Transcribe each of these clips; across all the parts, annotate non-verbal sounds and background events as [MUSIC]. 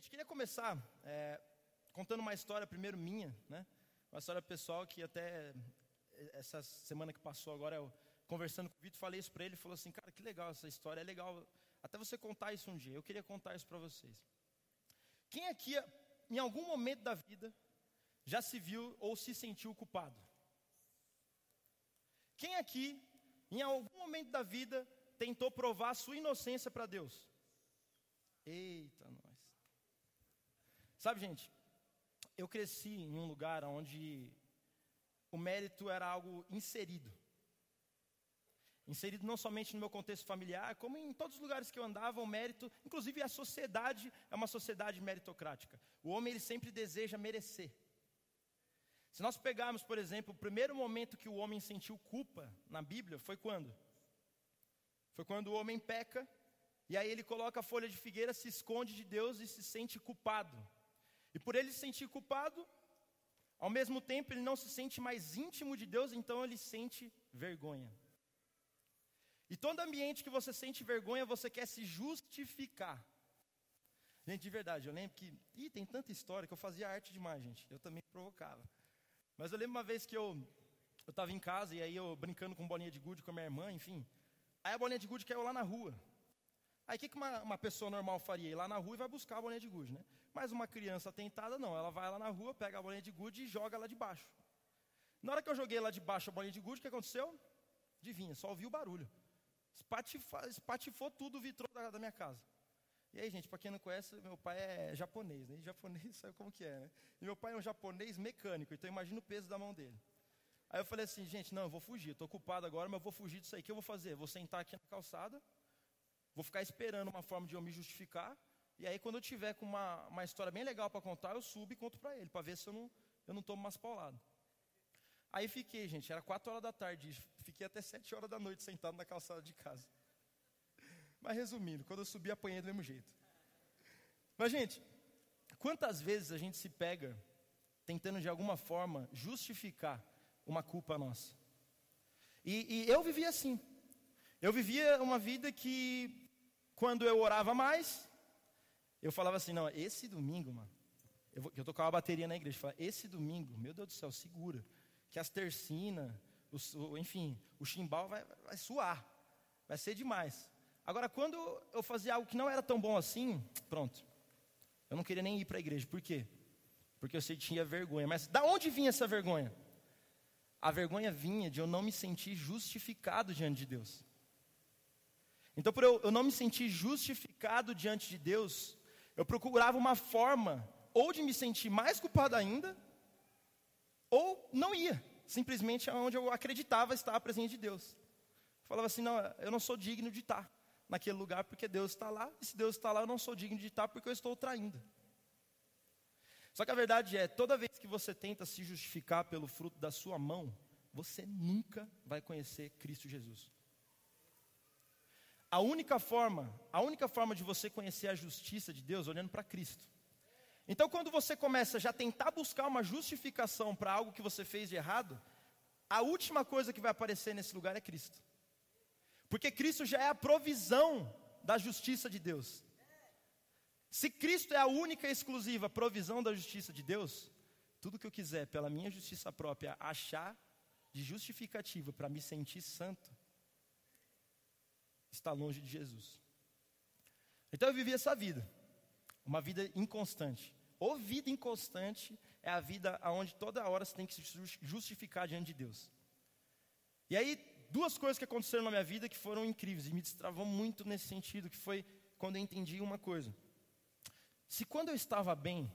Gente, queria começar é, contando uma história, primeiro minha, né? Uma história pessoal que até essa semana que passou agora, eu conversando com o Vitor, falei isso para ele, ele falou assim, cara, que legal essa história, é legal até você contar isso um dia. Eu queria contar isso para vocês. Quem aqui, em algum momento da vida, já se viu ou se sentiu culpado? Quem aqui, em algum momento da vida, tentou provar sua inocência para Deus? Eita, nós. Sabe, gente, eu cresci em um lugar onde o mérito era algo inserido. Inserido não somente no meu contexto familiar, como em todos os lugares que eu andava, o mérito, inclusive a sociedade é uma sociedade meritocrática. O homem ele sempre deseja merecer. Se nós pegarmos, por exemplo, o primeiro momento que o homem sentiu culpa na Bíblia foi quando? Foi quando o homem peca e aí ele coloca a folha de figueira, se esconde de Deus e se sente culpado. E por ele se sentir culpado, ao mesmo tempo ele não se sente mais íntimo de Deus, então ele sente vergonha. E todo ambiente que você sente vergonha, você quer se justificar. Gente, de verdade, eu lembro que. Ih, tem tanta história que eu fazia arte demais, gente. Eu também provocava. Mas eu lembro uma vez que eu estava em casa e aí eu brincando com bolinha de gude com a minha irmã, enfim. Aí a bolinha de gude caiu lá na rua. Aí o que, que uma, uma, pessoa normal faria? Ir lá na rua e vai buscar a bolinha de gude, né? Mas uma criança tentada, não. Ela vai lá na rua, pega a bolinha de gude e joga lá de baixo. Na hora que eu joguei lá de baixo a bolinha de gude, o que aconteceu? Adivinha, só ouvi o barulho. Espatifou, espatifou tudo o vitrô da, da, minha casa. E aí, gente, para quem não conhece, meu pai é japonês, né? E japonês [LAUGHS] sabe como que é, né? E meu pai é um japonês mecânico, então imagina o peso da mão dele. Aí eu falei assim, gente, não, eu vou fugir, estou ocupado agora, mas eu vou fugir disso aí. O que eu vou fazer? Vou sentar aqui na calçada, Vou ficar esperando uma forma de eu me justificar. E aí, quando eu tiver com uma, uma história bem legal para contar, eu subo e conto para ele, para ver se eu não, eu não tomo umas pauladas. Aí fiquei, gente, era 4 horas da tarde, fiquei até 7 horas da noite sentado na calçada de casa. Mas resumindo, quando eu subi, apanhei do mesmo jeito. Mas, gente, quantas vezes a gente se pega tentando de alguma forma justificar uma culpa nossa? E, e eu vivia assim. Eu vivia uma vida que, quando eu orava mais, eu falava assim: não, esse domingo, mano, eu, vou, eu tocava a bateria na igreja, falava, esse domingo, meu Deus do céu, segura, que as tercinas, o, enfim, o chimbal vai, vai suar, vai ser demais. Agora, quando eu fazia algo que não era tão bom assim, pronto, eu não queria nem ir para a igreja, por quê? Porque eu tinha vergonha. Mas da onde vinha essa vergonha? A vergonha vinha de eu não me sentir justificado diante de Deus. Então, por eu, eu não me sentir justificado diante de Deus, eu procurava uma forma ou de me sentir mais culpado ainda, ou não ia, simplesmente aonde eu acreditava estar a presença de Deus. Eu falava assim: não, eu não sou digno de estar naquele lugar porque Deus está lá, e se Deus está lá, eu não sou digno de estar porque eu estou traindo. Só que a verdade é, toda vez que você tenta se justificar pelo fruto da sua mão, você nunca vai conhecer Cristo Jesus. A única forma, a única forma de você conhecer a justiça de Deus olhando para Cristo. Então, quando você começa já tentar buscar uma justificação para algo que você fez de errado, a última coisa que vai aparecer nesse lugar é Cristo. Porque Cristo já é a provisão da justiça de Deus. Se Cristo é a única e exclusiva provisão da justiça de Deus, tudo que eu quiser pela minha justiça própria achar de justificativa para me sentir santo, está longe de Jesus. Então eu vivi essa vida, uma vida inconstante. Ou vida inconstante é a vida onde toda hora você tem que se justificar diante de Deus. E aí, duas coisas que aconteceram na minha vida que foram incríveis e me destravou muito nesse sentido, que foi quando eu entendi uma coisa. Se quando eu estava bem,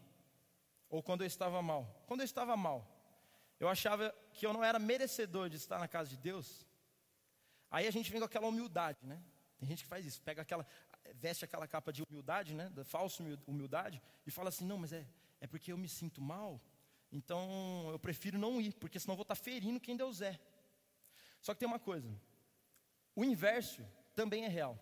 ou quando eu estava mal, quando eu estava mal, eu achava que eu não era merecedor de estar na casa de Deus, Aí a gente vem com aquela humildade, né? Tem gente que faz isso, pega aquela, veste aquela capa de humildade, né? Da falsa humildade, e fala assim: não, mas é, é porque eu me sinto mal, então eu prefiro não ir, porque senão vou estar ferindo quem Deus é. Só que tem uma coisa: o inverso também é real.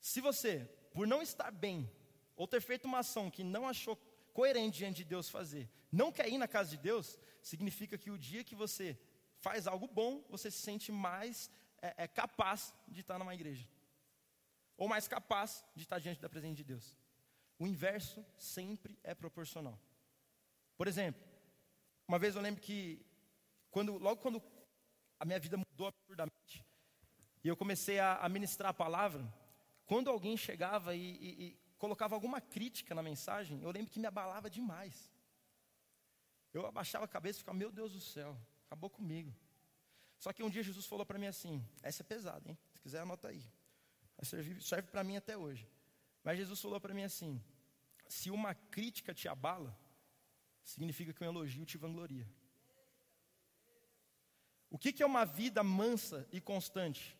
Se você, por não estar bem, ou ter feito uma ação que não achou coerente diante de Deus fazer, não quer ir na casa de Deus, significa que o dia que você faz algo bom, você se sente mais é, é capaz de estar numa igreja. Ou mais capaz de estar diante da presença de Deus. o inverso sempre é proporcional. Por exemplo, uma vez eu lembro que quando, logo quando a minha vida mudou absurdamente e eu comecei a, ministrar a palavra, quando alguém chegava e, e, e colocava alguma crítica na mensagem, eu lembro que me abalava demais. Eu abaixava a cabeça e ficava, meu Deus do céu, acabou comigo. Só que um dia Jesus falou para mim assim: essa é pesada, hein? Se quiser, anota aí. Serve, serve para mim até hoje. Mas Jesus falou para mim assim: se uma crítica te abala, significa que um elogio te vangloria. O que, que é uma vida mansa e constante?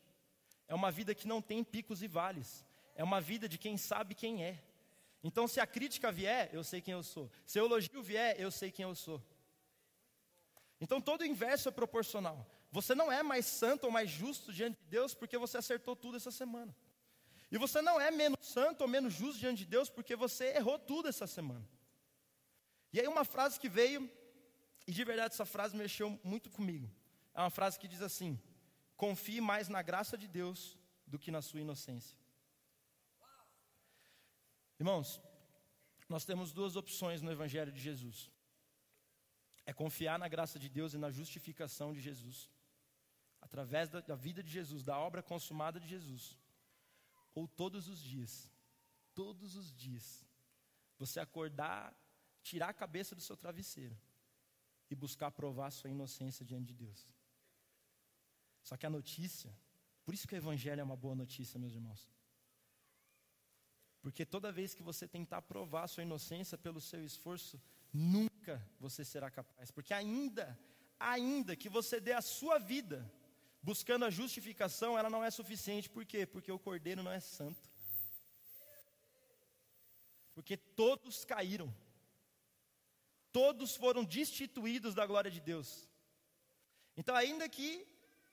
É uma vida que não tem picos e vales. É uma vida de quem sabe quem é. Então, se a crítica vier, eu sei quem eu sou. Se o elogio vier, eu sei quem eu sou. Então, todo inverso é proporcional. Você não é mais santo ou mais justo diante de Deus porque você acertou tudo essa semana. E você não é menos santo ou menos justo diante de Deus porque você errou tudo essa semana. E aí, uma frase que veio, e de verdade essa frase mexeu muito comigo. É uma frase que diz assim: confie mais na graça de Deus do que na sua inocência. Irmãos, nós temos duas opções no Evangelho de Jesus: é confiar na graça de Deus e na justificação de Jesus, através da, da vida de Jesus, da obra consumada de Jesus, ou todos os dias, todos os dias, você acordar, tirar a cabeça do seu travesseiro e buscar provar sua inocência diante de Deus. Só que a notícia, por isso que o Evangelho é uma boa notícia, meus irmãos. Porque toda vez que você tentar provar sua inocência pelo seu esforço, nunca você será capaz. Porque ainda, ainda que você dê a sua vida buscando a justificação, ela não é suficiente. Por quê? Porque o cordeiro não é santo. Porque todos caíram. Todos foram destituídos da glória de Deus. Então, ainda que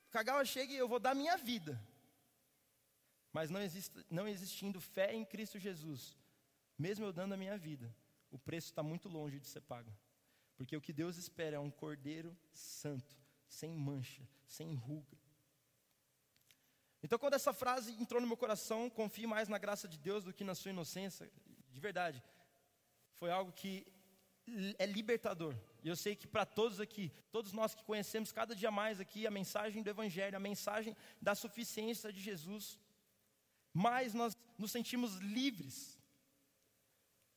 Kagawa chegue eu vou dar minha vida, mas não, não existindo fé em Cristo Jesus, mesmo eu dando a minha vida, o preço está muito longe de ser pago. Porque o que Deus espera é um cordeiro santo, sem mancha, sem ruga. Então, quando essa frase entrou no meu coração, confie mais na graça de Deus do que na sua inocência, de verdade, foi algo que é libertador. E eu sei que para todos aqui, todos nós que conhecemos cada dia mais aqui a mensagem do Evangelho, a mensagem da suficiência de Jesus, mais nós nos sentimos livres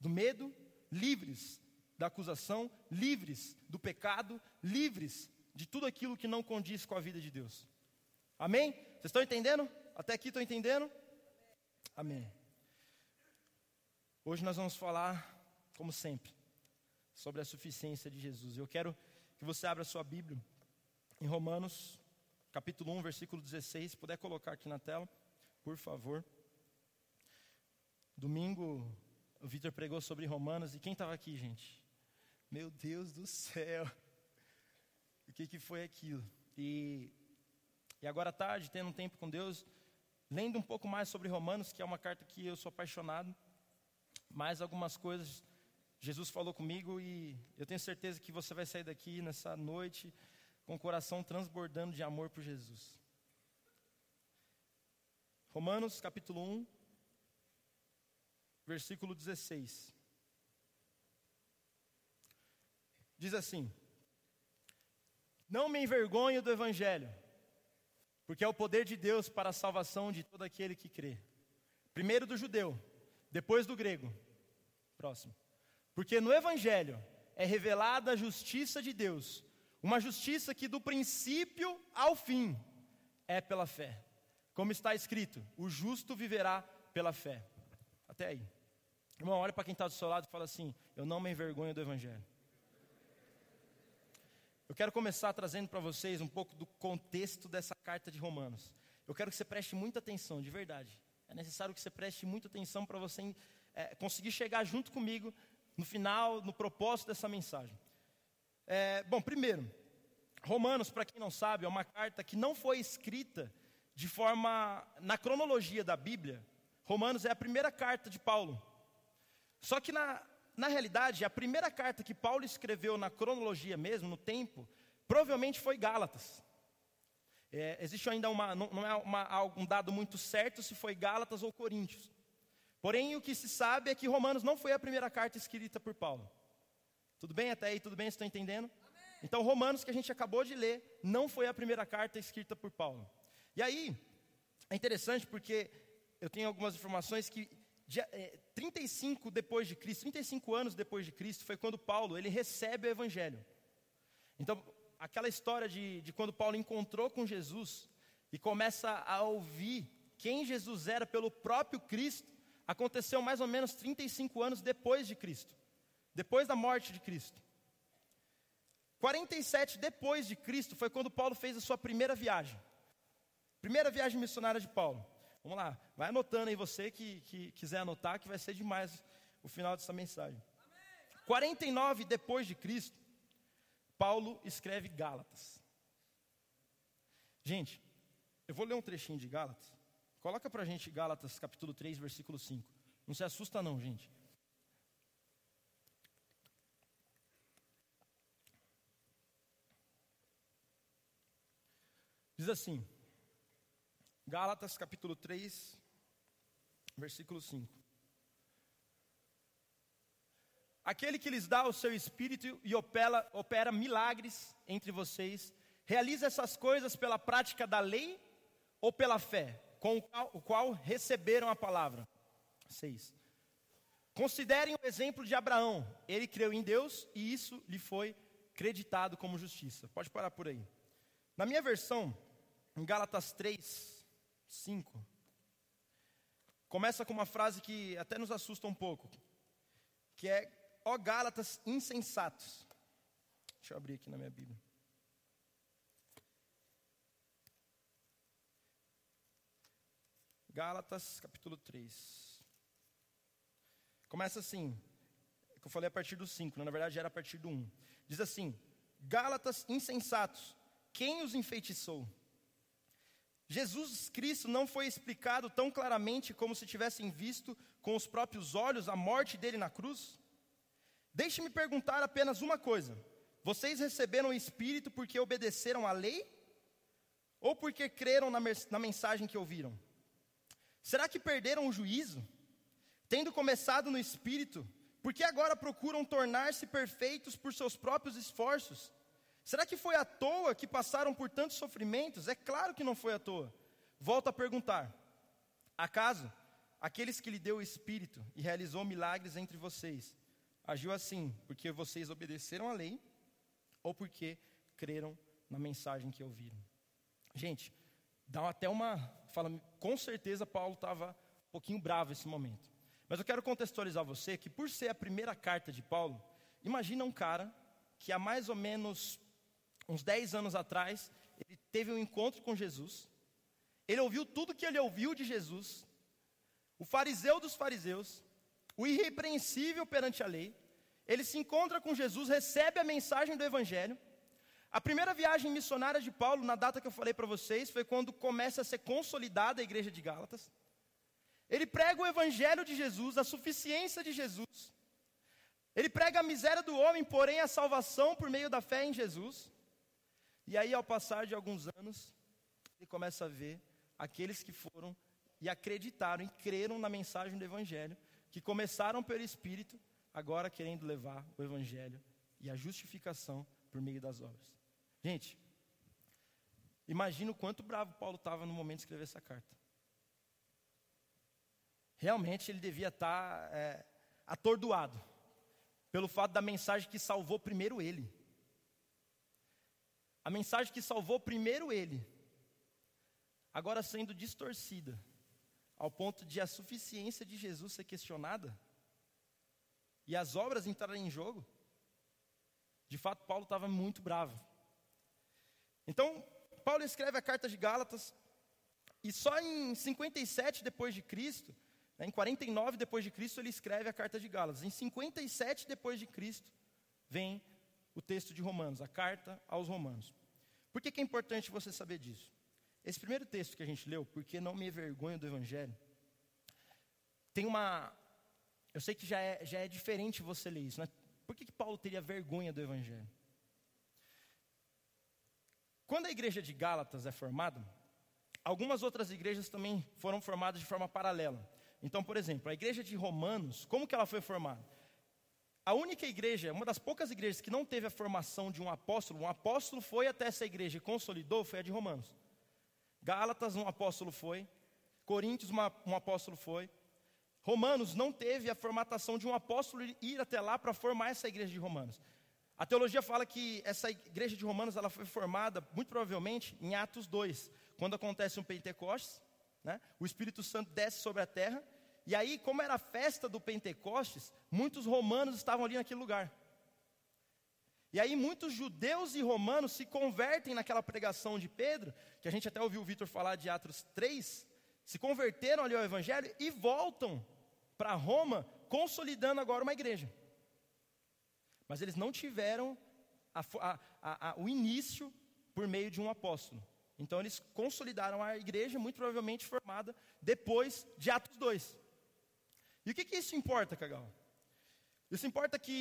do medo, livres da acusação, livres do pecado, livres de tudo aquilo que não condiz com a vida de Deus. Amém? Vocês estão entendendo? Até aqui estão entendendo? Amém. Hoje nós vamos falar, como sempre, sobre a suficiência de Jesus. Eu quero que você abra sua Bíblia em Romanos, capítulo 1, versículo 16, se puder colocar aqui na tela por favor. Domingo, o Vitor pregou sobre Romanos, e quem estava aqui, gente? Meu Deus do céu! Que, que foi aquilo? E, e agora à tarde, tendo um tempo com Deus, lendo um pouco mais sobre Romanos, que é uma carta que eu sou apaixonado, mais algumas coisas Jesus falou comigo e eu tenho certeza que você vai sair daqui nessa noite com o coração transbordando de amor por Jesus. Romanos capítulo 1, versículo 16. Diz assim: Não me envergonho do Evangelho, porque é o poder de Deus para a salvação de todo aquele que crê. Primeiro do judeu, depois do grego. Próximo. Porque no Evangelho é revelada a justiça de Deus, uma justiça que do princípio ao fim é pela fé. Como está escrito, o justo viverá pela fé. Até aí. Irmão, olha para quem está do seu lado e fala assim: Eu não me envergonho do Evangelho. Eu quero começar trazendo para vocês um pouco do contexto dessa carta de Romanos. Eu quero que você preste muita atenção, de verdade. É necessário que você preste muita atenção para você é, conseguir chegar junto comigo no final, no propósito dessa mensagem. É, bom, primeiro, Romanos, para quem não sabe, é uma carta que não foi escrita de forma na cronologia da Bíblia, Romanos é a primeira carta de Paulo. Só que na, na realidade, a primeira carta que Paulo escreveu na cronologia mesmo, no tempo, provavelmente foi Gálatas. É, existe ainda uma, não, não é uma, um dado muito certo se foi Gálatas ou Coríntios. Porém, o que se sabe é que Romanos não foi a primeira carta escrita por Paulo. Tudo bem até aí? Tudo bem? Estão entendendo? Então, Romanos, que a gente acabou de ler, não foi a primeira carta escrita por Paulo. E aí, é interessante porque eu tenho algumas informações que é, 35 depois de Cristo, 35 anos depois de Cristo, foi quando Paulo ele recebe o Evangelho. Então, aquela história de, de quando Paulo encontrou com Jesus e começa a ouvir quem Jesus era pelo próprio Cristo, aconteceu mais ou menos 35 anos depois de Cristo, depois da morte de Cristo. 47 depois de Cristo foi quando Paulo fez a sua primeira viagem. Primeira viagem missionária de Paulo. Vamos lá, vai anotando aí você que, que quiser anotar, que vai ser demais o final dessa mensagem. 49 depois de Cristo, Paulo escreve Gálatas. Gente, eu vou ler um trechinho de Gálatas. Coloca pra gente Gálatas capítulo 3, versículo 5. Não se assusta não, gente. Diz assim, Gálatas capítulo 3, versículo 5. Aquele que lhes dá o seu espírito e opera, opera milagres entre vocês, realiza essas coisas pela prática da lei ou pela fé, com o qual, o qual receberam a palavra. 6. Considerem o exemplo de Abraão. Ele creu em Deus e isso lhe foi creditado como justiça. Pode parar por aí. Na minha versão, em Gálatas 3, 5, começa com uma frase que até nos assusta um pouco, que é, ó Gálatas insensatos. Deixa eu abrir aqui na minha Bíblia. Gálatas, capítulo 3. Começa assim, que eu falei a partir do 5, né? na verdade era a partir do 1. Diz assim: Gálatas insensatos, quem os enfeitiçou? Jesus Cristo não foi explicado tão claramente como se tivessem visto com os próprios olhos a morte dele na cruz? Deixe-me perguntar apenas uma coisa: vocês receberam o Espírito porque obedeceram à lei? Ou porque creram na, na mensagem que ouviram? Será que perderam o juízo? Tendo começado no Espírito, por que agora procuram tornar-se perfeitos por seus próprios esforços? Será que foi à toa que passaram por tantos sofrimentos? É claro que não foi à toa. Volto a perguntar: acaso aqueles que lhe deu o Espírito e realizou milagres entre vocês, agiu assim porque vocês obedeceram à lei ou porque creram na mensagem que ouviram? Gente, dá até uma. Fala, com certeza Paulo estava um pouquinho bravo nesse momento. Mas eu quero contextualizar você que, por ser a primeira carta de Paulo, imagina um cara que há mais ou menos uns 10 anos atrás, ele teve um encontro com Jesus. Ele ouviu tudo que ele ouviu de Jesus. O fariseu dos fariseus, o irrepreensível perante a lei. Ele se encontra com Jesus, recebe a mensagem do evangelho. A primeira viagem missionária de Paulo, na data que eu falei para vocês, foi quando começa a ser consolidada a igreja de Gálatas. Ele prega o evangelho de Jesus, a suficiência de Jesus. Ele prega a miséria do homem, porém a salvação por meio da fé em Jesus. E aí, ao passar de alguns anos, ele começa a ver aqueles que foram e acreditaram e creram na mensagem do Evangelho, que começaram pelo Espírito, agora querendo levar o Evangelho e a justificação por meio das obras. Gente, imagina o quanto bravo Paulo estava no momento de escrever essa carta. Realmente ele devia estar é, atordoado pelo fato da mensagem que salvou primeiro ele. A mensagem que salvou primeiro ele, agora sendo distorcida, ao ponto de a suficiência de Jesus ser questionada e as obras entrarem em jogo. De fato, Paulo estava muito bravo. Então, Paulo escreve a carta de Gálatas, e só em 57 depois de Cristo, né, em 49 depois de Cristo, ele escreve a carta de Gálatas. Em 57 depois de Cristo, vem o texto de Romanos, a carta aos Romanos. Por que, que é importante você saber disso? Esse primeiro texto que a gente leu, porque não me envergonho do Evangelho, tem uma. Eu sei que já é, já é diferente você ler isso, né? Por que, que Paulo teria vergonha do Evangelho? Quando a igreja de Gálatas é formada, algumas outras igrejas também foram formadas de forma paralela. Então, por exemplo, a igreja de Romanos, como que ela foi formada? A única igreja, uma das poucas igrejas que não teve a formação de um apóstolo, um apóstolo foi até essa igreja e consolidou, foi a de Romanos. Gálatas, um apóstolo foi. Coríntios, uma, um apóstolo foi. Romanos não teve a formatação de um apóstolo ir até lá para formar essa igreja de Romanos. A teologia fala que essa igreja de Romanos ela foi formada, muito provavelmente, em Atos 2, quando acontece um Pentecostes, né? o Espírito Santo desce sobre a terra, e aí, como era a festa do Pentecostes, muitos romanos estavam ali naquele lugar. E aí, muitos judeus e romanos se convertem naquela pregação de Pedro, que a gente até ouviu o Vitor falar de Atos 3, se converteram ali ao Evangelho e voltam para Roma, consolidando agora uma igreja. Mas eles não tiveram a, a, a, o início por meio de um apóstolo. Então eles consolidaram a igreja, muito provavelmente formada depois de Atos 2. E o que, que isso importa, Cagal? Isso importa que,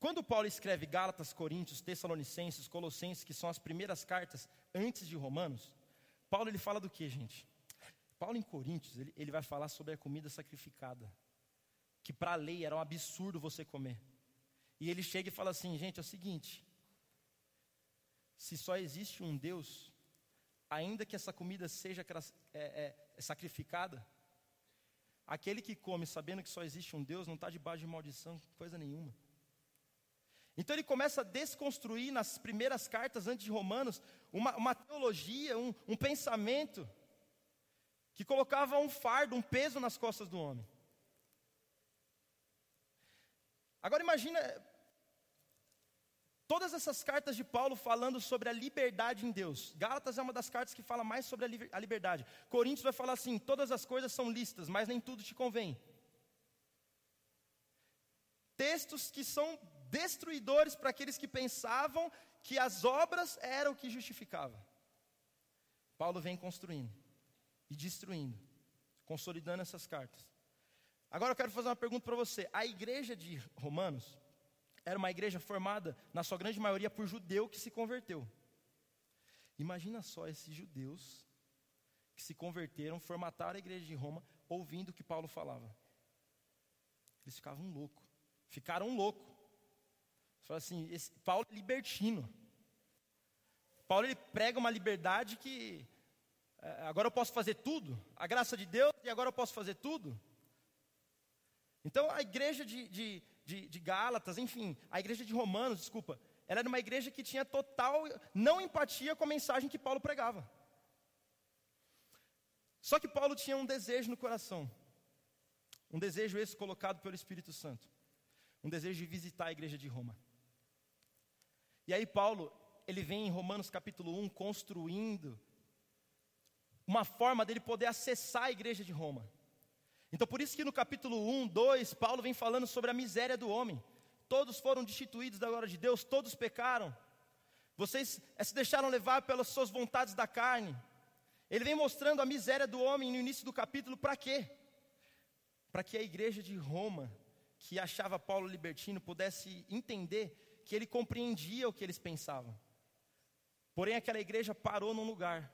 quando Paulo escreve Gálatas, Coríntios, Tessalonicenses, Colossenses, que são as primeiras cartas antes de Romanos, Paulo ele fala do que, gente? Paulo em Coríntios, ele, ele vai falar sobre a comida sacrificada, que para a lei era um absurdo você comer. E ele chega e fala assim: gente, é o seguinte, se só existe um Deus, ainda que essa comida seja é, é, sacrificada, aquele que come sabendo que só existe um Deus não está debaixo de maldição, coisa nenhuma. Então ele começa a desconstruir nas primeiras cartas antes de Romanos uma, uma teologia, um, um pensamento que colocava um fardo, um peso nas costas do homem. Agora imagina todas essas cartas de Paulo falando sobre a liberdade em Deus. Gálatas é uma das cartas que fala mais sobre a liberdade. Coríntios vai falar assim: todas as coisas são listas, mas nem tudo te convém. Textos que são destruidores para aqueles que pensavam que as obras eram o que justificava. Paulo vem construindo e destruindo, consolidando essas cartas. Agora eu quero fazer uma pergunta para você. A igreja de Romanos era uma igreja formada, na sua grande maioria, por judeu que se converteu. Imagina só esses judeus que se converteram, formataram a igreja de Roma, ouvindo o que Paulo falava. Eles ficavam loucos. Ficaram loucos. Fala assim, esse, Paulo é libertino. Paulo ele prega uma liberdade que é, agora eu posso fazer tudo, a graça de Deus, e agora eu posso fazer tudo. Então a igreja de, de, de, de Gálatas, enfim, a igreja de Romanos, desculpa, ela era uma igreja que tinha total não empatia com a mensagem que Paulo pregava. Só que Paulo tinha um desejo no coração, um desejo esse colocado pelo Espírito Santo, um desejo de visitar a igreja de Roma. E aí Paulo, ele vem em Romanos capítulo 1 construindo uma forma dele poder acessar a igreja de Roma. Então, por isso que no capítulo 1, 2, Paulo vem falando sobre a miséria do homem. Todos foram destituídos da glória de Deus, todos pecaram. Vocês eh, se deixaram levar pelas suas vontades da carne. Ele vem mostrando a miséria do homem no início do capítulo, para quê? Para que a igreja de Roma, que achava Paulo libertino, pudesse entender que ele compreendia o que eles pensavam. Porém, aquela igreja parou num lugar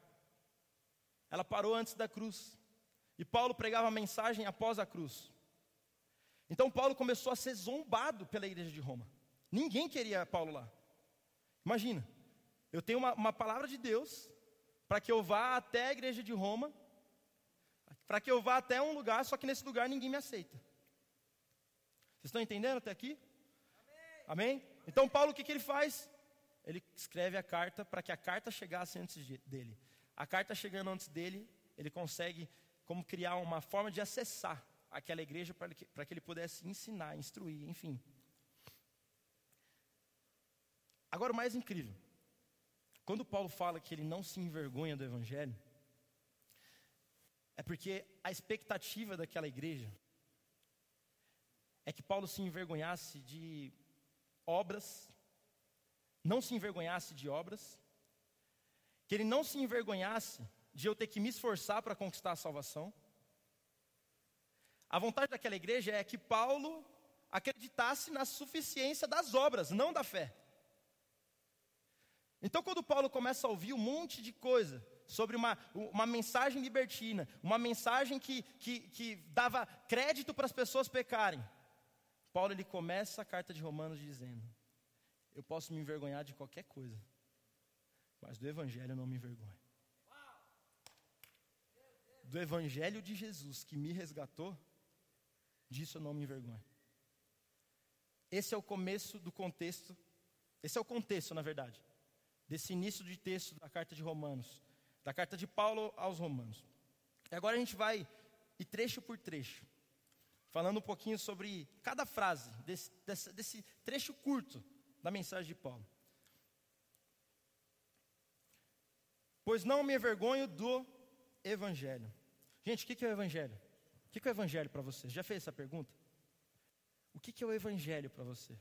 ela parou antes da cruz. E Paulo pregava a mensagem após a cruz. Então Paulo começou a ser zombado pela igreja de Roma. Ninguém queria Paulo lá. Imagina, eu tenho uma, uma palavra de Deus para que eu vá até a igreja de Roma, para que eu vá até um lugar, só que nesse lugar ninguém me aceita. Vocês estão entendendo até aqui? Amém? Amém? Então Paulo o que, que ele faz? Ele escreve a carta para que a carta chegasse antes de, dele. A carta chegando antes dele, ele consegue como criar uma forma de acessar aquela igreja para que, ele pudesse ensinar, instruir, enfim. Agora o mais incrível, quando Paulo fala que ele não se envergonha do evangelho, é porque a expectativa daquela igreja é que Paulo se envergonhasse de obras, não se envergonhasse de obras, que ele não se envergonhasse de eu ter que me esforçar para conquistar a salvação. A vontade daquela igreja é que Paulo acreditasse na suficiência das obras, não da fé. Então, quando Paulo começa a ouvir um monte de coisa sobre uma, uma mensagem libertina, uma mensagem que, que, que dava crédito para as pessoas pecarem. Paulo ele começa a carta de Romanos dizendo: Eu posso me envergonhar de qualquer coisa, mas do Evangelho eu não me envergonho. Do Evangelho de Jesus que me resgatou, disso eu não me envergonho. Esse é o começo do contexto, esse é o contexto, na verdade, desse início de texto da carta de Romanos, da carta de Paulo aos Romanos. E agora a gente vai, e trecho por trecho, falando um pouquinho sobre cada frase desse, desse, desse trecho curto da mensagem de Paulo. Pois não me envergonho do Evangelho. Gente, o que é o Evangelho? O que é o Evangelho para você? Já fez essa pergunta? O que é o Evangelho para você?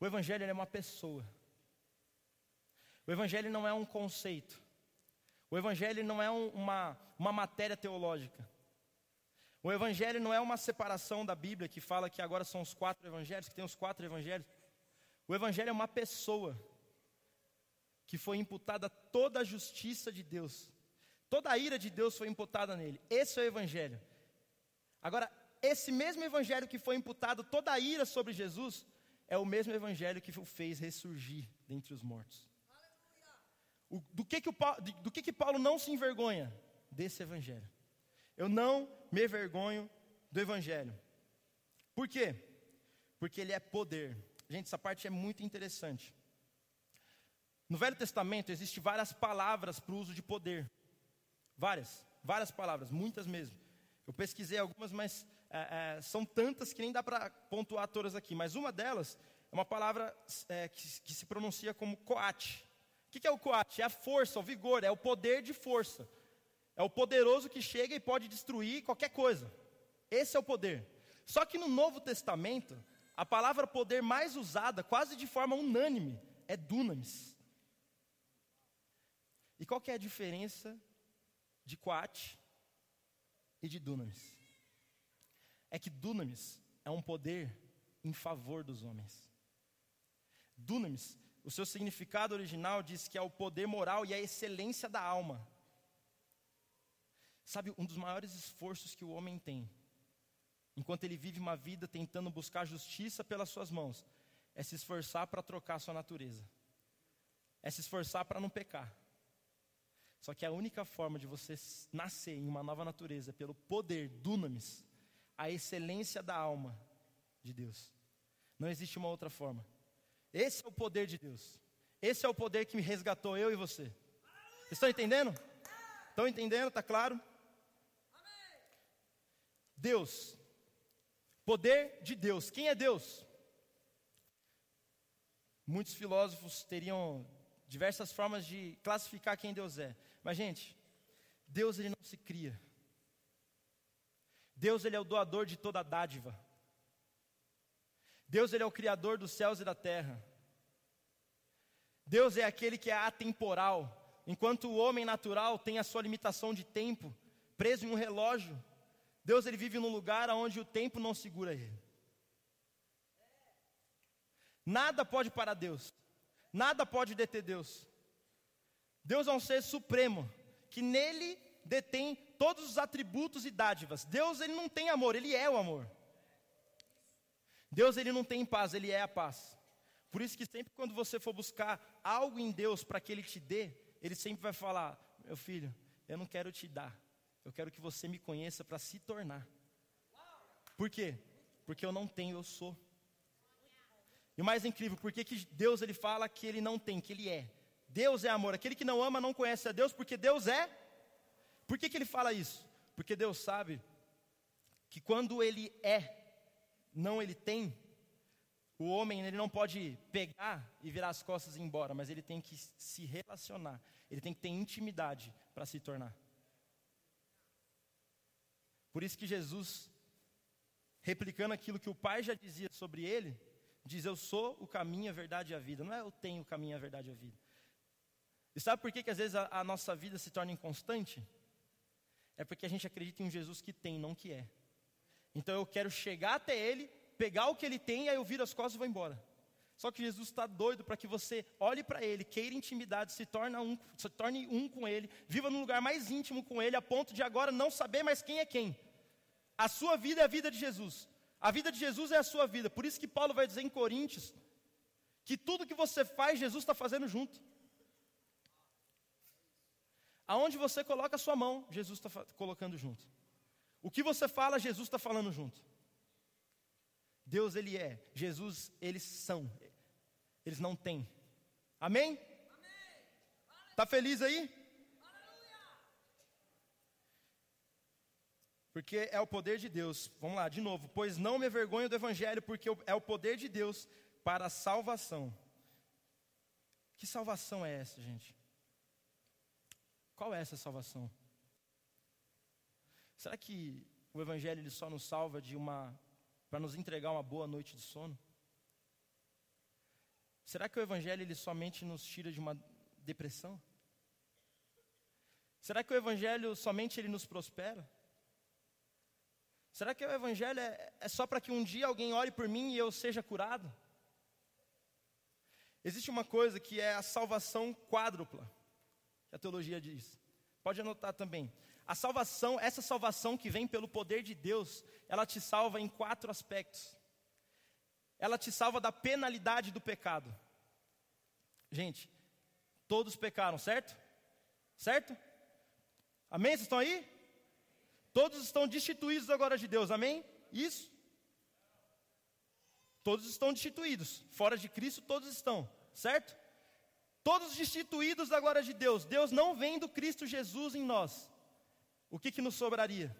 O Evangelho é uma pessoa. O Evangelho não é um conceito. O Evangelho não é um, uma, uma matéria teológica. O Evangelho não é uma separação da Bíblia que fala que agora são os quatro Evangelhos, que tem os quatro Evangelhos. O Evangelho é uma pessoa que foi imputada toda a justiça de Deus, toda a ira de Deus foi imputada nele. Esse é o Evangelho. Agora, esse mesmo Evangelho que foi imputado toda a ira sobre Jesus, é o mesmo Evangelho que o fez ressurgir dentre os mortos. O, do que, que, o, do que, que Paulo não se envergonha? Desse Evangelho. Eu não me envergonho do Evangelho. Por quê? Porque ele é poder. Gente, essa parte é muito interessante. No Velho Testamento existem várias palavras para o uso de poder. Várias, várias palavras, muitas mesmo. Eu pesquisei algumas, mas é, é, são tantas que nem dá para pontuar todas aqui. Mas uma delas é uma palavra é, que, que, se pronuncia como coate. O que, que é o coate? É a força, o vigor, é o poder de força. É o poderoso que chega e pode destruir qualquer coisa. Esse é o poder. Só que no Novo Testamento, a palavra poder mais usada, quase de forma unânime, é dunamis. E qual que é a diferença de coate e de dunamis? É que dunamis é um poder em favor dos homens. Dunamis, o seu significado original diz que é o poder moral e a excelência da alma. Sabe, um dos maiores esforços que o homem tem, enquanto ele vive uma vida tentando buscar justiça pelas suas mãos, é se esforçar para trocar sua natureza, é se esforçar para não pecar. Só que a única forma de você nascer em uma nova natureza é pelo poder, dunamis, a excelência da alma de Deus. Não existe uma outra forma. Esse é o poder de Deus. Esse é o poder que me resgatou eu e você. Estão entendendo? Estão entendendo? Está claro? Deus. Poder de Deus. Quem é Deus? Muitos filósofos teriam diversas formas de classificar quem Deus é. Mas gente, Deus ele não se cria. Deus ele é o doador de toda dádiva. Deus ele é o criador dos céus e da terra. Deus é aquele que é atemporal, enquanto o homem natural tem a sua limitação de tempo, preso em um relógio. Deus ele vive num lugar onde o tempo não segura ele. Nada pode parar Deus. Nada pode deter Deus. Deus é um ser supremo, que nele detém todos os atributos e dádivas. Deus ele não tem amor, ele é o amor. Deus ele não tem paz, ele é a paz. Por isso que sempre quando você for buscar algo em Deus para que ele te dê, ele sempre vai falar: "Meu filho, eu não quero te dar. Eu quero que você me conheça para se tornar. Por quê? Porque eu não tenho, eu sou. E o mais incrível, por que Deus ele fala que ele não tem, que ele é? Deus é amor. Aquele que não ama não conhece a Deus, porque Deus é. Por que, que ele fala isso? Porque Deus sabe que quando ele é, não ele tem, o homem ele não pode pegar e virar as costas e ir embora, mas ele tem que se relacionar, ele tem que ter intimidade para se tornar. Por isso que Jesus, replicando aquilo que o Pai já dizia sobre ele, diz: Eu sou o caminho, a verdade e a vida. Não é eu tenho o caminho, a verdade e a vida. E sabe por que, que às vezes a, a nossa vida se torna inconstante? É porque a gente acredita em um Jesus que tem, não que é. Então eu quero chegar até Ele, pegar o que Ele tem, aí eu viro as costas e vou embora. Só que Jesus está doido para que você olhe para Ele, queira intimidade, se, torna um, se torne um com Ele, viva num lugar mais íntimo com Ele, a ponto de agora não saber mais quem é quem. A sua vida é a vida de Jesus. A vida de Jesus é a sua vida. Por isso que Paulo vai dizer em Coríntios que tudo que você faz, Jesus está fazendo junto. Aonde você coloca a sua mão, Jesus está colocando junto. O que você fala, Jesus está falando junto. Deus ele é, Jesus eles são, eles não têm. Amém? Está feliz aí? Porque é o poder de Deus. Vamos lá, de novo. Pois não me vergonho do Evangelho, porque é o poder de Deus para a salvação. Que salvação é essa, gente? Qual é essa salvação? Será que o Evangelho ele só nos salva de uma para nos entregar uma boa noite de sono? Será que o Evangelho ele somente nos tira de uma depressão? Será que o Evangelho somente ele nos prospera? Será que o Evangelho é, é só para que um dia alguém olhe por mim e eu seja curado? Existe uma coisa que é a salvação quádrupla, que a teologia diz. Pode anotar também. A salvação, essa salvação que vem pelo poder de Deus, ela te salva em quatro aspectos. Ela te salva da penalidade do pecado. Gente, todos pecaram, certo? Certo? Amém? Vocês estão aí? Todos estão destituídos agora de Deus, amém? Isso? Todos estão destituídos. Fora de Cristo, todos estão, certo? Todos destituídos agora de Deus. Deus não vem do Cristo Jesus em nós o que, que nos sobraria?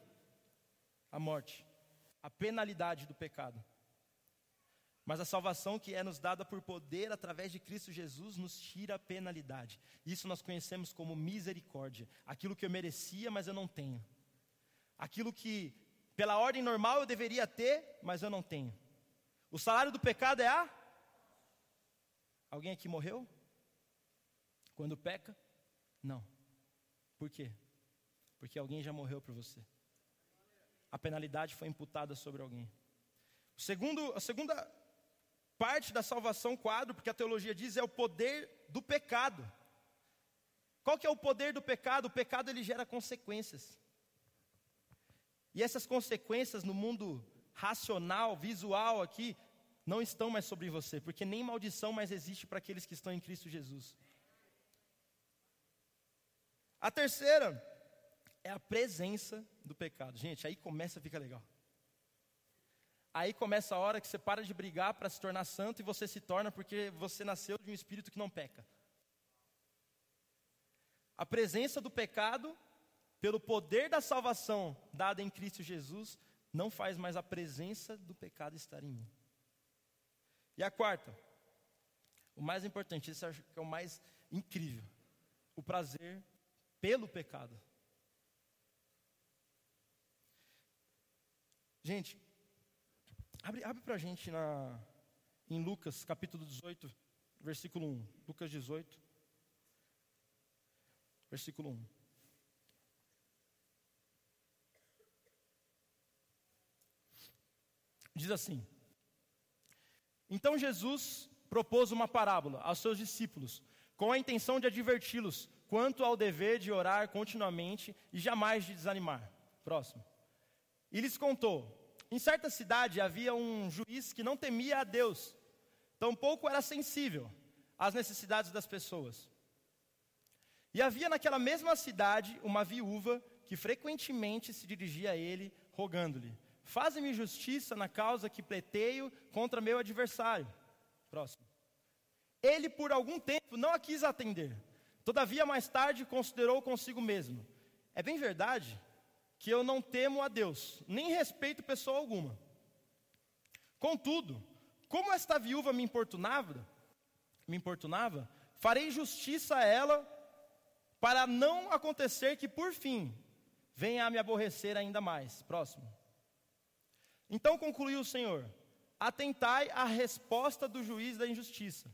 A morte, a penalidade do pecado. Mas a salvação que é nos dada por poder através de Cristo Jesus nos tira a penalidade. Isso nós conhecemos como misericórdia. Aquilo que eu merecia, mas eu não tenho. Aquilo que, pela ordem normal, eu deveria ter, mas eu não tenho. O salário do pecado é a. Alguém aqui morreu? Quando peca? Não. Por quê? porque alguém já morreu por você. A penalidade foi imputada sobre alguém. O segundo, a segunda parte da salvação quadro, porque a teologia diz, é o poder do pecado. Qual que é o poder do pecado? O pecado ele gera consequências. E essas consequências no mundo racional, visual aqui, não estão mais sobre você, porque nem maldição mais existe para aqueles que estão em Cristo Jesus. A terceira é a presença do pecado. Gente, aí começa a ficar legal. Aí começa a hora que você para de brigar para se tornar santo e você se torna porque você nasceu de um espírito que não peca. A presença do pecado, pelo poder da salvação dada em Cristo Jesus, não faz mais a presença do pecado estar em mim. E a quarta, o mais importante, esse acho que é o mais incrível, o prazer pelo pecado. Gente, abre, abre para a gente na, em Lucas capítulo 18, versículo 1. Lucas 18, versículo 1. Diz assim: Então Jesus propôs uma parábola aos seus discípulos, com a intenção de adverti-los quanto ao dever de orar continuamente e jamais de desanimar. Próximo. E lhes contou: em certa cidade havia um juiz que não temia a Deus, tampouco era sensível às necessidades das pessoas. E havia naquela mesma cidade uma viúva que frequentemente se dirigia a ele, rogando-lhe: Faze-me justiça na causa que pleiteio contra meu adversário. Próximo. Ele, por algum tempo, não a quis atender. Todavia, mais tarde, considerou consigo mesmo: É bem verdade que eu não temo a Deus, nem respeito pessoa alguma. Contudo, como esta viúva me importunava, me importunava, farei justiça a ela, para não acontecer que por fim venha a me aborrecer ainda mais. Próximo. Então concluiu o Senhor: Atentai à resposta do juiz da injustiça.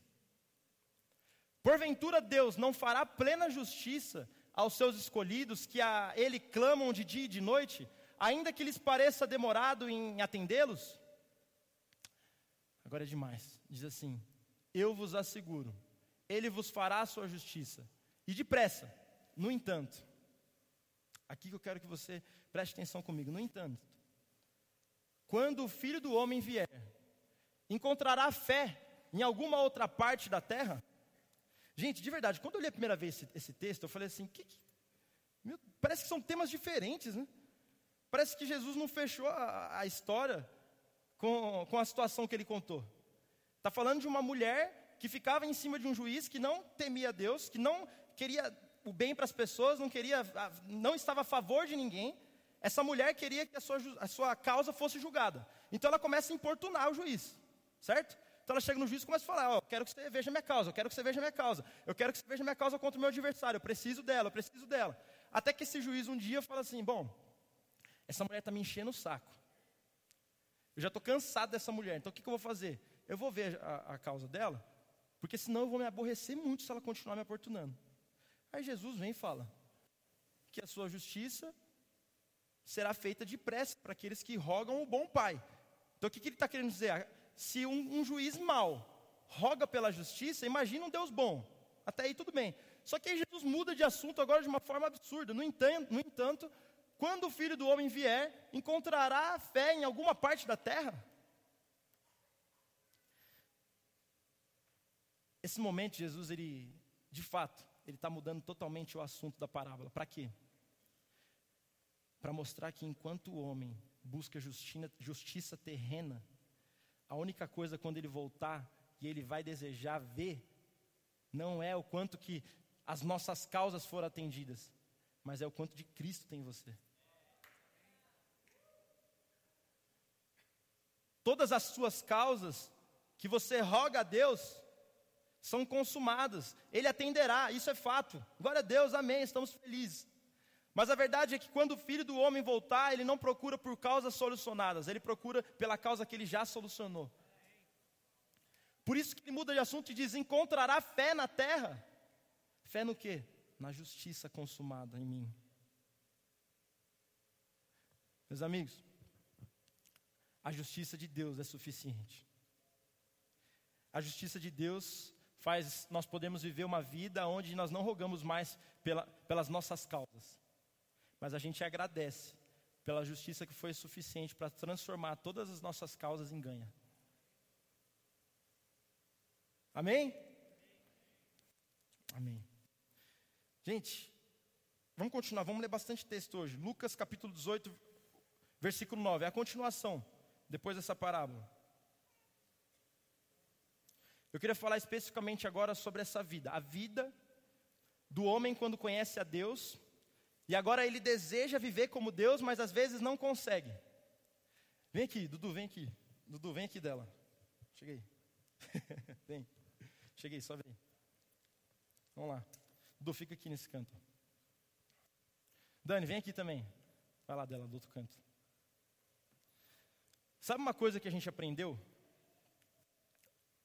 Porventura Deus não fará plena justiça aos seus escolhidos que a ele clamam de dia e de noite, ainda que lhes pareça demorado em atendê-los? Agora é demais. Diz assim: eu vos asseguro, ele vos fará a sua justiça. E depressa, no entanto, aqui que eu quero que você preste atenção comigo, no entanto, quando o filho do homem vier, encontrará fé em alguma outra parte da terra? Gente, de verdade, quando eu li a primeira vez esse, esse texto, eu falei assim: que, que, meu, parece que são temas diferentes, né? Parece que Jesus não fechou a, a história com, com a situação que ele contou. Está falando de uma mulher que ficava em cima de um juiz que não temia Deus, que não queria o bem para as pessoas, não queria, não estava a favor de ninguém. Essa mulher queria que a sua, a sua causa fosse julgada. Então ela começa a importunar o juiz, certo? Então ela chega no juiz e começa a falar: Ó, oh, quero que você veja minha causa, eu quero que você veja minha causa, eu quero que você veja minha causa contra o meu adversário, eu preciso dela, eu preciso dela. Até que esse juiz um dia fala assim: Bom, essa mulher está me enchendo o saco. Eu já estou cansado dessa mulher, então o que, que, eu vou fazer? Eu vou ver a, a causa dela, porque senão eu vou me aborrecer muito se ela continuar me importunando. Aí Jesus vem e fala que a sua justiça será feita depressa para aqueles que rogam o bom pai. Então o que, que ele está querendo dizer? Se um, um juiz mau roga pela justiça, imagina um Deus bom. Até aí tudo bem. Só que aí Jesus muda de assunto agora de uma forma absurda. No entanto, no entanto, quando o filho do homem vier, encontrará fé em alguma parte da terra? Esse momento, Jesus, ele, de fato, ele está mudando totalmente o assunto da parábola. Para quê? Para mostrar que enquanto o homem busca justiça, justiça terrena, a única coisa quando ele voltar e ele vai desejar ver, não é o quanto que as nossas causas foram atendidas, mas é o quanto de Cristo tem em você. Todas as suas causas que você roga a Deus são consumadas, Ele atenderá, isso é fato. Glória a Deus, amém, estamos felizes. Mas a verdade é que quando o filho do homem voltar, ele não procura por causas solucionadas, ele procura pela causa que ele já solucionou. Por isso que ele muda de assunto e diz: encontrará fé na terra. Fé no quê? Na justiça consumada em mim. Meus amigos, a justiça de Deus é suficiente. A justiça de Deus faz nós podemos viver uma vida onde nós não rogamos mais pela, pelas nossas causas mas a gente agradece pela justiça que foi suficiente para transformar todas as nossas causas em ganha. Amém? Amém. Gente, vamos continuar, vamos ler bastante texto hoje. Lucas capítulo 18, versículo 9, é a continuação, depois dessa parábola. Eu queria falar especificamente agora sobre essa vida, a vida do homem quando conhece a Deus e agora ele deseja viver como Deus, mas às vezes não consegue. Vem aqui, Dudu, vem aqui. Dudu, vem aqui dela. Cheguei. [LAUGHS] vem. Cheguei, só vem. Vamos lá. Dudu, fica aqui nesse canto. Dani, vem aqui também. Vai lá dela, do outro canto. Sabe uma coisa que a gente aprendeu?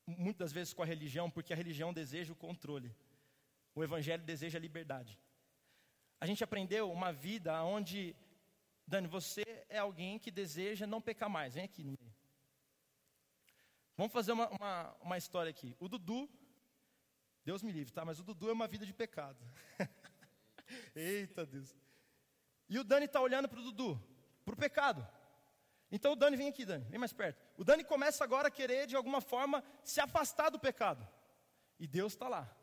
Muitas vezes com a religião, porque a religião deseja o controle. O evangelho deseja a liberdade. A gente aprendeu uma vida onde, Dani, você é alguém que deseja não pecar mais. Vem aqui no meio. Vamos fazer uma, uma, uma história aqui. O Dudu, Deus me livre, tá? Mas o Dudu é uma vida de pecado. [LAUGHS] Eita Deus. E o Dani está olhando para o Dudu, para o pecado. Então o Dani vem aqui, Dani, vem mais perto. O Dani começa agora a querer, de alguma forma, se afastar do pecado. E Deus está lá.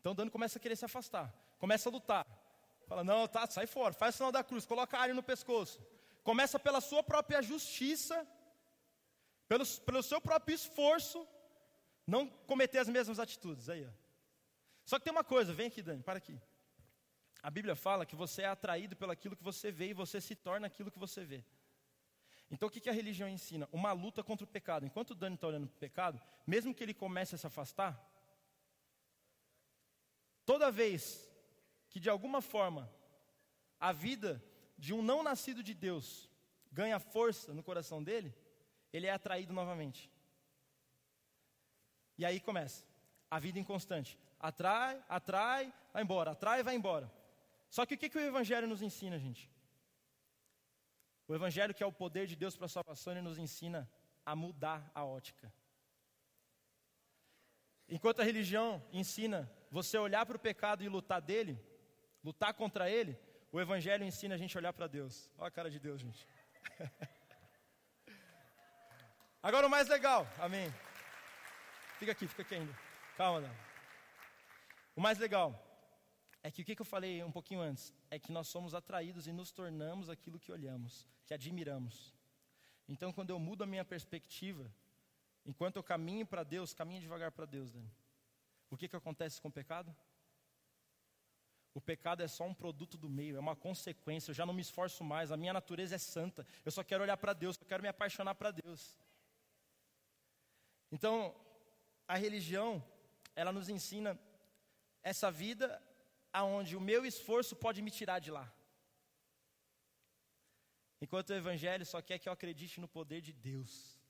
Então o Dani começa a querer se afastar, começa a lutar. Fala, não, tá, sai fora, faz o sinal da cruz, coloca a área no pescoço. Começa pela sua própria justiça, pelo, pelo seu próprio esforço, não cometer as mesmas atitudes. Aí, ó. Só que tem uma coisa, vem aqui, Dani, para aqui. A Bíblia fala que você é atraído pelo aquilo que você vê e você se torna aquilo que você vê. Então o que, a religião ensina? Uma luta contra o pecado. Enquanto o Dani está olhando para o pecado, mesmo que ele comece a se afastar, toda vez que de alguma forma a vida de um não nascido de Deus ganha força no coração dele, ele é atraído novamente. E aí começa a vida inconstante. Atrai, atrai, vai embora, atrai, vai embora. Só que o que, que o Evangelho nos ensina, gente? O Evangelho, que é o poder de Deus para a salvação, ele nos ensina a mudar a ótica. Enquanto a religião ensina você olhar para o pecado e lutar dele, lutar contra ele, o Evangelho ensina a gente a olhar para Deus. Olha a cara de Deus, gente. [LAUGHS] Agora o mais legal, amém. Fica aqui, fica aqui ainda. Calma, não. O mais legal é que o que eu falei um pouquinho antes é que nós somos atraídos e nos tornamos aquilo que olhamos, que admiramos. Então, quando eu mudo a minha perspectiva, enquanto eu caminho para Deus, caminho devagar para Deus, Dani. O que, que acontece com o pecado? O pecado é só um produto do meio, é uma consequência. Eu já não me esforço mais, a minha natureza é santa. Eu só quero olhar para Deus, eu quero me apaixonar para Deus. Então, a religião, ela nos ensina essa vida aonde o meu esforço pode me tirar de lá. Enquanto o evangelho só quer que eu acredite no poder de Deus.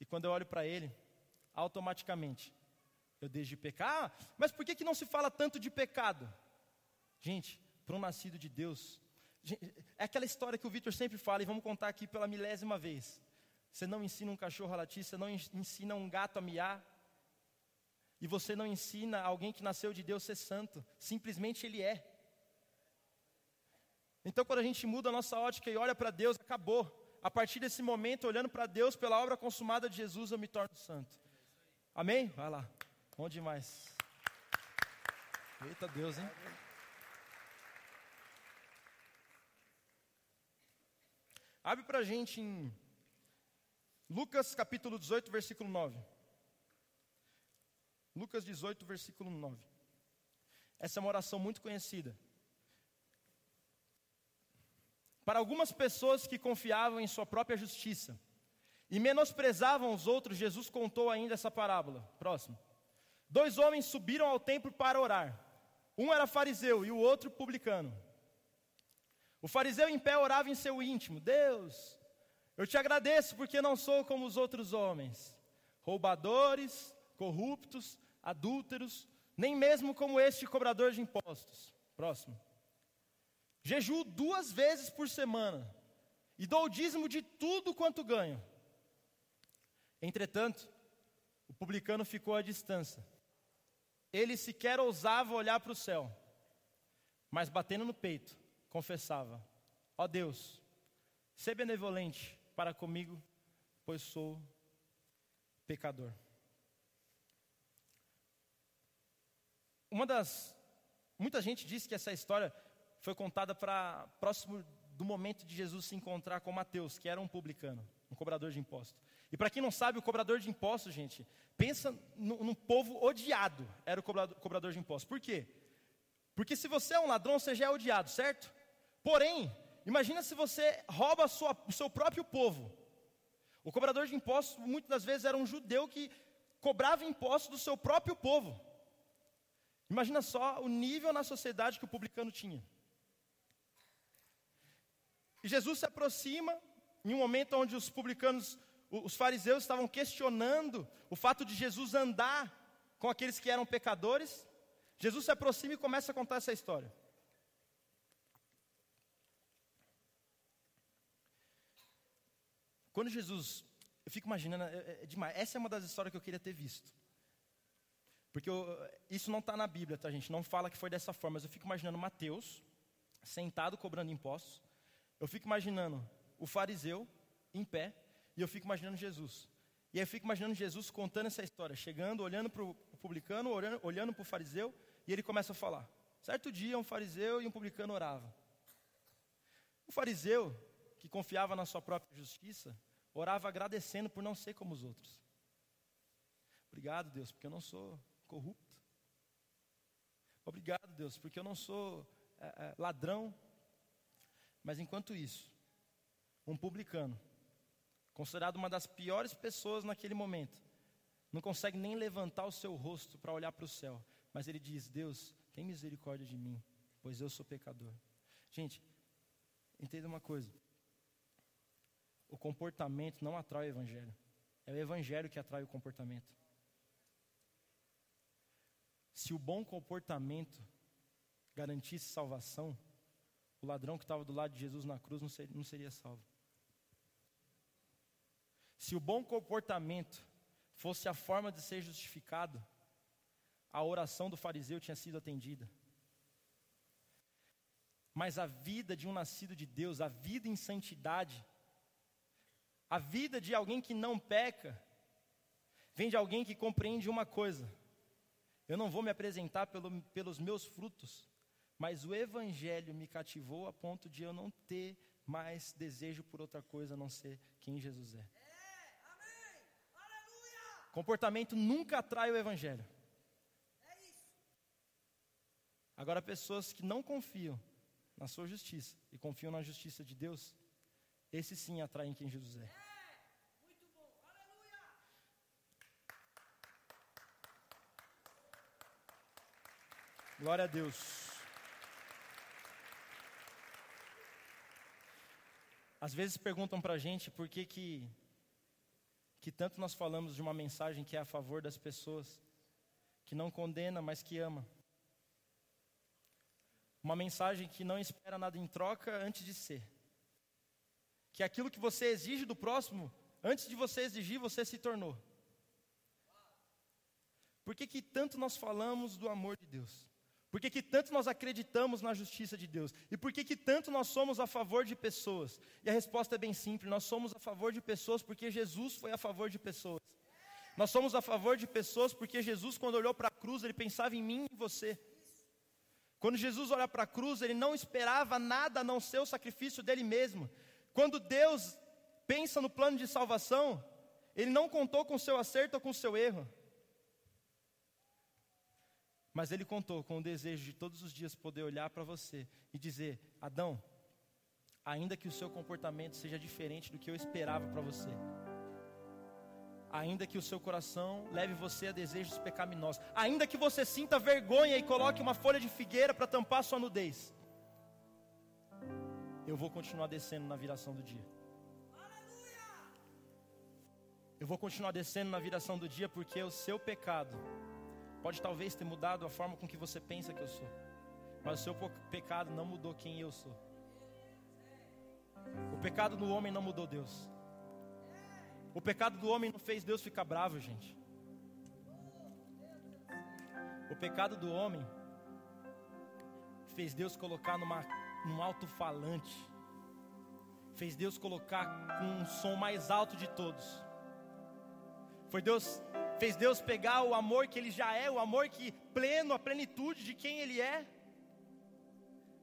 E quando eu olho para ele, automaticamente eu deixo de pecar. Mas por que, que não se fala tanto de pecado? Gente, para um nascido de Deus, é aquela história que o Vitor sempre fala, e vamos contar aqui pela milésima vez. Você não ensina um cachorro a latir, você não ensina um gato a miar. E você não ensina alguém que nasceu de Deus ser santo. Simplesmente ele é. Então, quando a gente muda a nossa ótica e olha para Deus, acabou. A partir desse momento, olhando para Deus, pela obra consumada de Jesus, eu me torno santo. Amém? Vai lá. Bom demais. Eita Deus, hein? Abre para a gente em Lucas capítulo 18, versículo 9. Lucas 18, versículo 9. Essa é uma oração muito conhecida. Para algumas pessoas que confiavam em sua própria justiça e menosprezavam os outros, Jesus contou ainda essa parábola. Próximo. Dois homens subiram ao templo para orar. Um era fariseu e o outro publicano. O fariseu em pé orava em seu íntimo: Deus, eu te agradeço porque não sou como os outros homens, roubadores, corruptos, adúlteros, nem mesmo como este cobrador de impostos. Próximo. Jejuo duas vezes por semana e dou o dízimo de tudo quanto ganho. Entretanto, o publicano ficou à distância. Ele sequer ousava olhar para o céu, mas batendo no peito, confessava: Ó oh Deus, ser benevolente para comigo, pois sou pecador. Uma das. Muita gente diz que essa história foi contada para próximo do momento de Jesus se encontrar com Mateus, que era um publicano, um cobrador de impostos. E para quem não sabe, o cobrador de impostos, gente, pensa num povo odiado, era o cobrador, cobrador de impostos. Por quê? Porque se você é um ladrão, você já é odiado, certo? Porém, Imagina se você rouba sua, o seu próprio povo. O cobrador de impostos, muitas das vezes, era um judeu que cobrava impostos do seu próprio povo. Imagina só o nível na sociedade que o publicano tinha. E Jesus se aproxima em um momento onde os publicanos, os fariseus estavam questionando o fato de Jesus andar com aqueles que eram pecadores. Jesus se aproxima e começa a contar essa história. Quando Jesus, eu fico imaginando, é, é, é demais. Essa é uma das histórias que eu queria ter visto. Porque eu, isso não está na Bíblia, tá, gente? Não fala que foi dessa forma, mas eu fico imaginando Mateus, sentado cobrando impostos. Eu fico imaginando o fariseu, em pé, e eu fico imaginando Jesus. E aí eu fico imaginando Jesus contando essa história, chegando, olhando para o publicano, olhando, para o fariseu, e ele começa a falar. Certo dia, um fariseu e um publicano oravam. O fariseu, que confiava na sua própria justiça, orava agradecendo por não ser como os outros. Obrigado, Deus, porque eu não sou corrupto. Obrigado, Deus, porque eu não sou é, é, ladrão. Mas enquanto isso, um publicano, considerado uma das piores pessoas naquele momento, não consegue nem levantar o seu rosto para olhar para o céu, mas ele diz: Deus, tem misericórdia de mim, pois eu sou pecador. Gente, entenda uma coisa: o comportamento não atrai o evangelho. É o evangelho que atrai o comportamento. Se o bom comportamento garantisse salvação, o ladrão que estava do lado de Jesus na cruz não seria, não seria salvo. Se o bom comportamento fosse a forma de ser justificado, a oração do fariseu tinha sido atendida. Mas a vida de um nascido de Deus, a vida em santidade, a vida de alguém que não peca, vem de alguém que compreende uma coisa: eu não vou me apresentar pelo, pelos meus frutos, mas o Evangelho me cativou a ponto de eu não ter mais desejo por outra coisa a não ser quem Jesus é. Comportamento nunca atrai o Evangelho. Agora, pessoas que não confiam na sua justiça e confiam na justiça de Deus, esses sim atraem quem Jesus é. Glória a Deus. Às vezes perguntam para a gente por que, que, que tanto nós falamos de uma mensagem que é a favor das pessoas, que não condena, mas que ama. Uma mensagem que não espera nada em troca antes de ser. Que aquilo que você exige do próximo, antes de você exigir, você se tornou. Por que, que tanto nós falamos do amor de Deus? Por que, que tanto nós acreditamos na justiça de Deus? E por que, que tanto nós somos a favor de pessoas? E a resposta é bem simples: nós somos a favor de pessoas porque Jesus foi a favor de pessoas. Nós somos a favor de pessoas porque Jesus, quando olhou para a cruz, ele pensava em mim e em você. Quando Jesus olha para a cruz, ele não esperava nada a não ser o sacrifício dele mesmo. Quando Deus pensa no plano de salvação, ele não contou com seu acerto ou com seu erro. Mas ele contou com o desejo de todos os dias poder olhar para você e dizer: Adão, ainda que o seu comportamento seja diferente do que eu esperava para você, ainda que o seu coração leve você a desejos pecaminosos, ainda que você sinta vergonha e coloque uma folha de figueira para tampar sua nudez, eu vou continuar descendo na viração do dia. Eu vou continuar descendo na viração do dia porque o seu pecado Pode talvez ter mudado a forma com que você pensa que eu sou. Mas o seu pecado não mudou quem eu sou. O pecado do homem não mudou Deus. O pecado do homem não fez Deus ficar bravo, gente. O pecado do homem fez Deus colocar numa, num alto-falante. Fez Deus colocar com um som mais alto de todos. Foi Deus fez Deus pegar o amor que Ele já é, o amor que pleno, a plenitude de quem Ele é,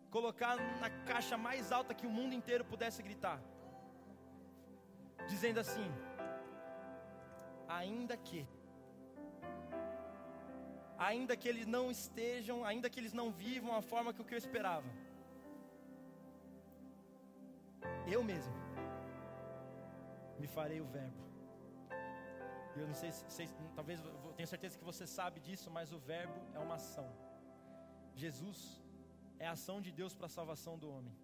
colocar na caixa mais alta que o mundo inteiro pudesse gritar, dizendo assim: ainda que, ainda que eles não estejam, ainda que eles não vivam a forma que eu esperava, eu mesmo me farei o Verbo eu não sei se, talvez eu tenho certeza que você sabe disso, mas o verbo é uma ação. Jesus é a ação de Deus para a salvação do homem.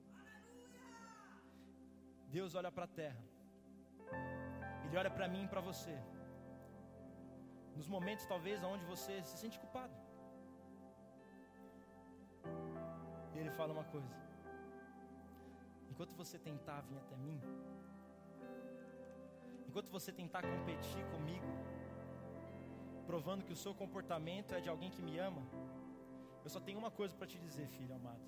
Deus olha para a terra. Ele olha para mim e para você. Nos momentos talvez onde você se sente culpado. Ele fala uma coisa: Enquanto você tentar vir até mim, enquanto você tentar competir comigo, provando que o seu comportamento é de alguém que me ama, eu só tenho uma coisa para te dizer, filho amado.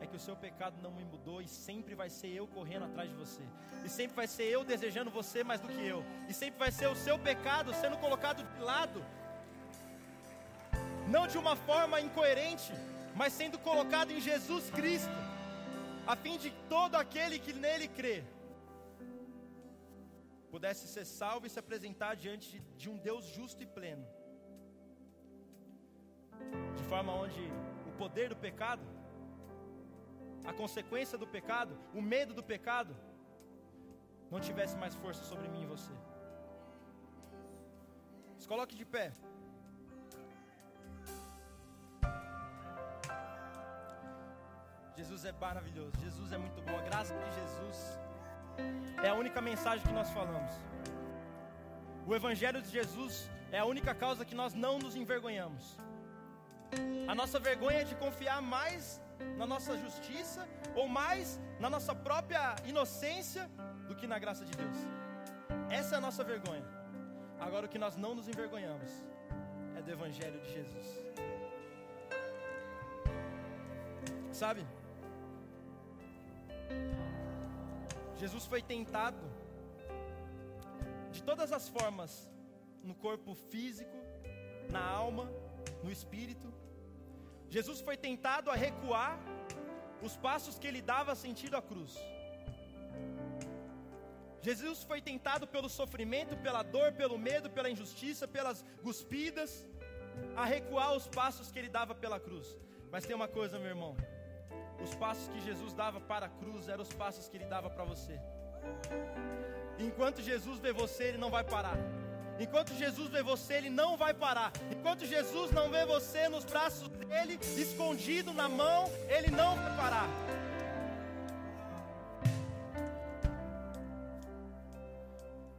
É que o seu pecado não me mudou e sempre vai ser eu correndo atrás de você. E sempre vai ser eu desejando você mais do que eu. E sempre vai ser o seu pecado sendo colocado de lado. Não de uma forma incoerente, mas sendo colocado em Jesus Cristo, a fim de todo aquele que nele crê pudesse ser salvo e se apresentar diante de um Deus justo e pleno. De forma onde o poder do pecado, a consequência do pecado, o medo do pecado, não tivesse mais força sobre mim e você. Se coloque de pé. Jesus é maravilhoso, Jesus é muito bom, a graça de Jesus é a única mensagem que nós falamos. O Evangelho de Jesus é a única causa que nós não nos envergonhamos. A nossa vergonha é de confiar mais na nossa justiça ou mais na nossa própria inocência do que na graça de Deus. Essa é a nossa vergonha. Agora, o que nós não nos envergonhamos é do Evangelho de Jesus. Sabe? Jesus foi tentado de todas as formas, no corpo físico, na alma, no espírito. Jesus foi tentado a recuar os passos que ele dava sentido à cruz. Jesus foi tentado pelo sofrimento, pela dor, pelo medo, pela injustiça, pelas cuspidas, a recuar os passos que ele dava pela cruz. Mas tem uma coisa, meu irmão: os passos que Jesus dava para a cruz eram os passos que ele dava para você. Enquanto Jesus vê você, ele não vai parar. Enquanto Jesus vê você, ele não vai parar. Enquanto Jesus não vê você nos braços dele, escondido na mão, ele não vai parar.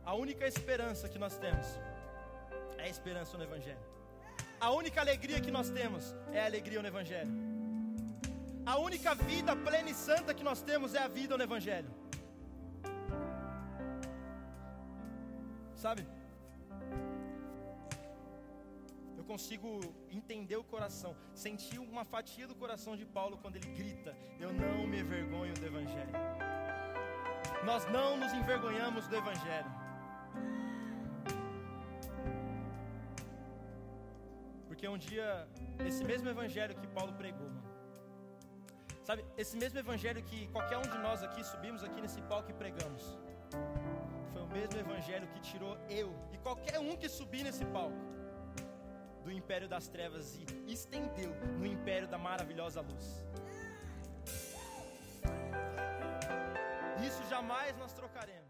A única esperança que nós temos é a esperança no Evangelho. A única alegria que nós temos é a alegria no Evangelho. A única vida plena e santa que nós temos é a vida no Evangelho. Sabe? Eu consigo entender o coração, sentir uma fatia do coração de Paulo quando ele grita: Eu não me envergonho do Evangelho. Nós não nos envergonhamos do Evangelho. Porque um dia, esse mesmo evangelho que Paulo pregou, mano, sabe, esse mesmo evangelho que qualquer um de nós aqui subimos aqui nesse palco e pregamos, foi o mesmo evangelho que tirou eu e qualquer um que subir nesse palco do império das trevas e estendeu no império da maravilhosa luz. Isso jamais nós trocaremos.